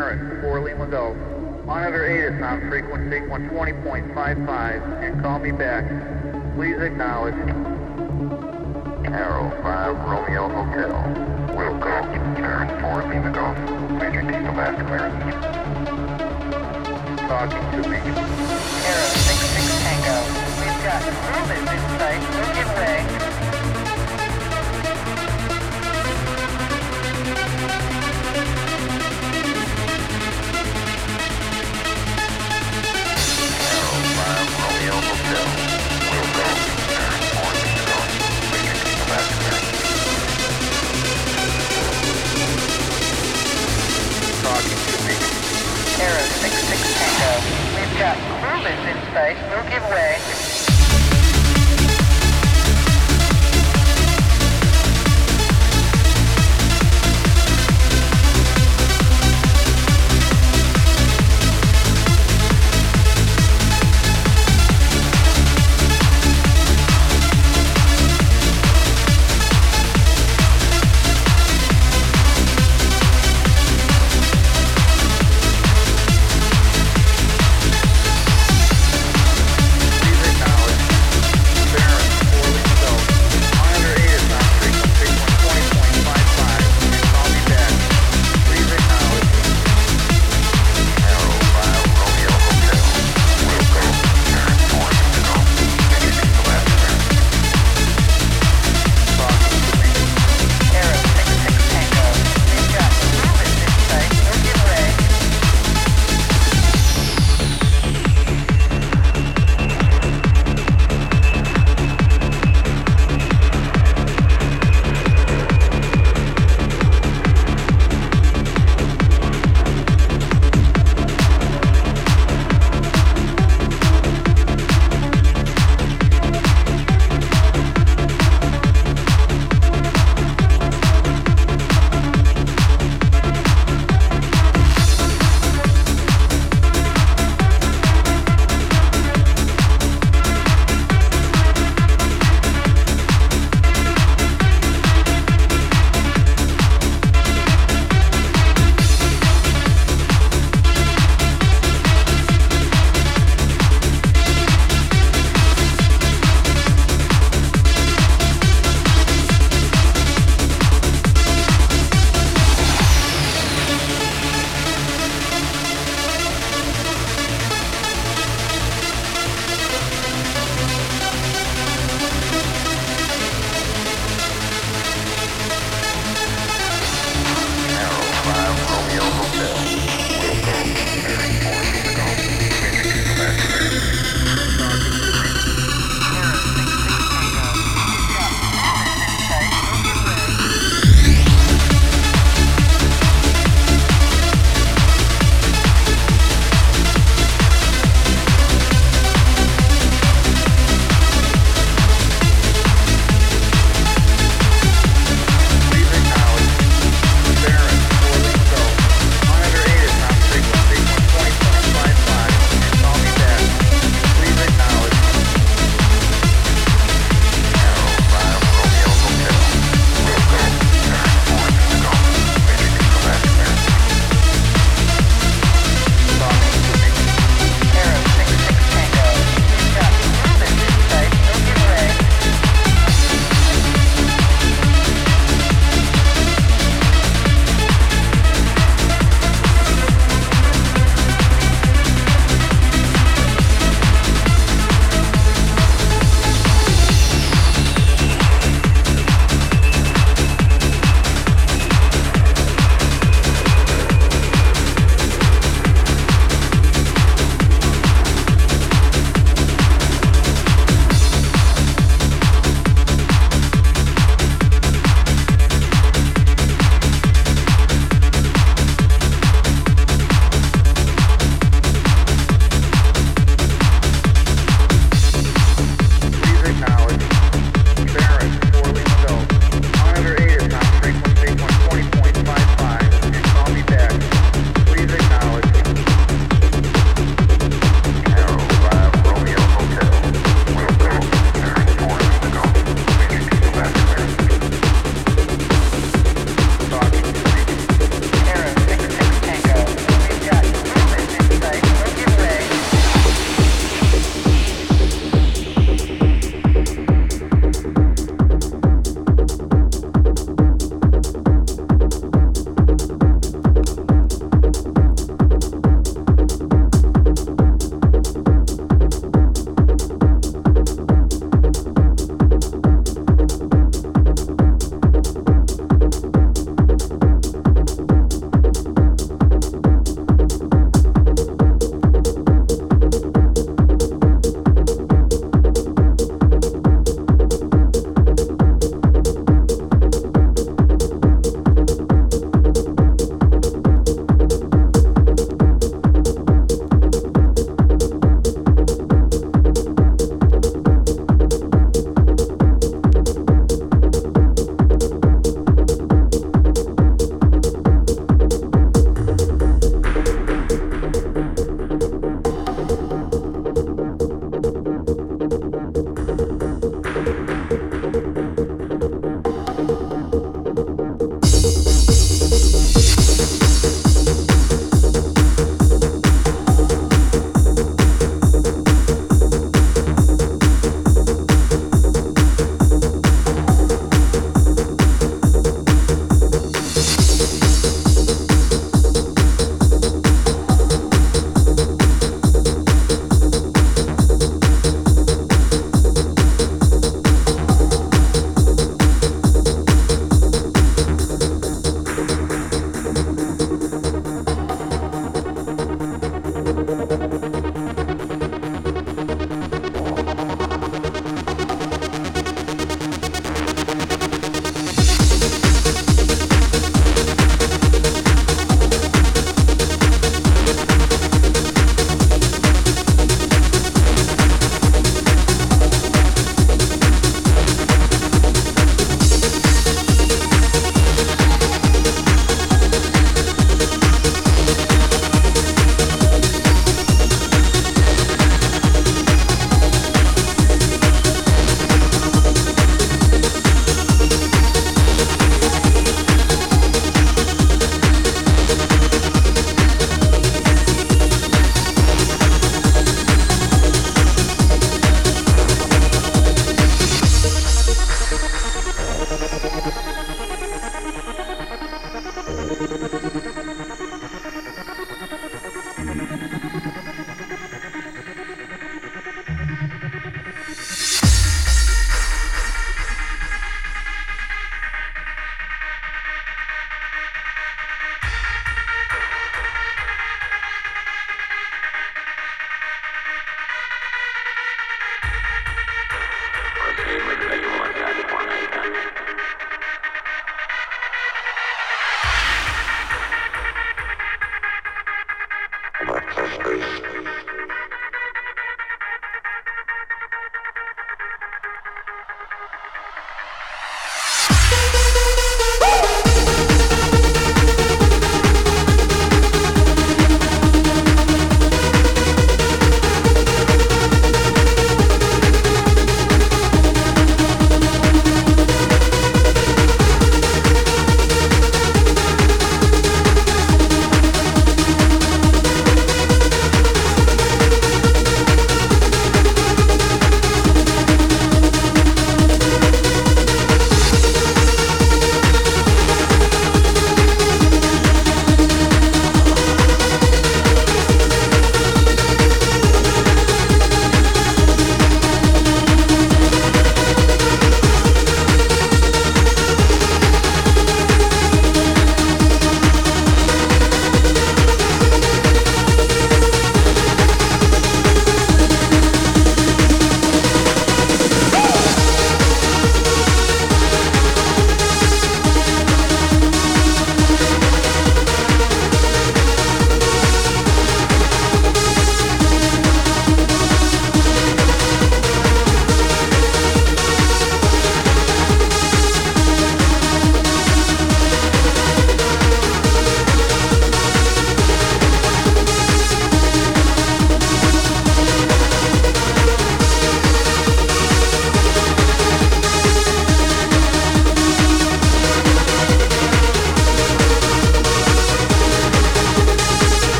Please acknowledge. Barron, 4 Lima Golf. Monitor 8 is on frequency 120.55 and call me back. Please acknowledge. Arrow 5 Romeo Hotel. Will go. Barron 4 Lima Golf. Major Diesel Mass clearance. Talking to me. Arrow 66 Tango. We've got movement in sight. Don't give way. Got movement in sight. Don't give way.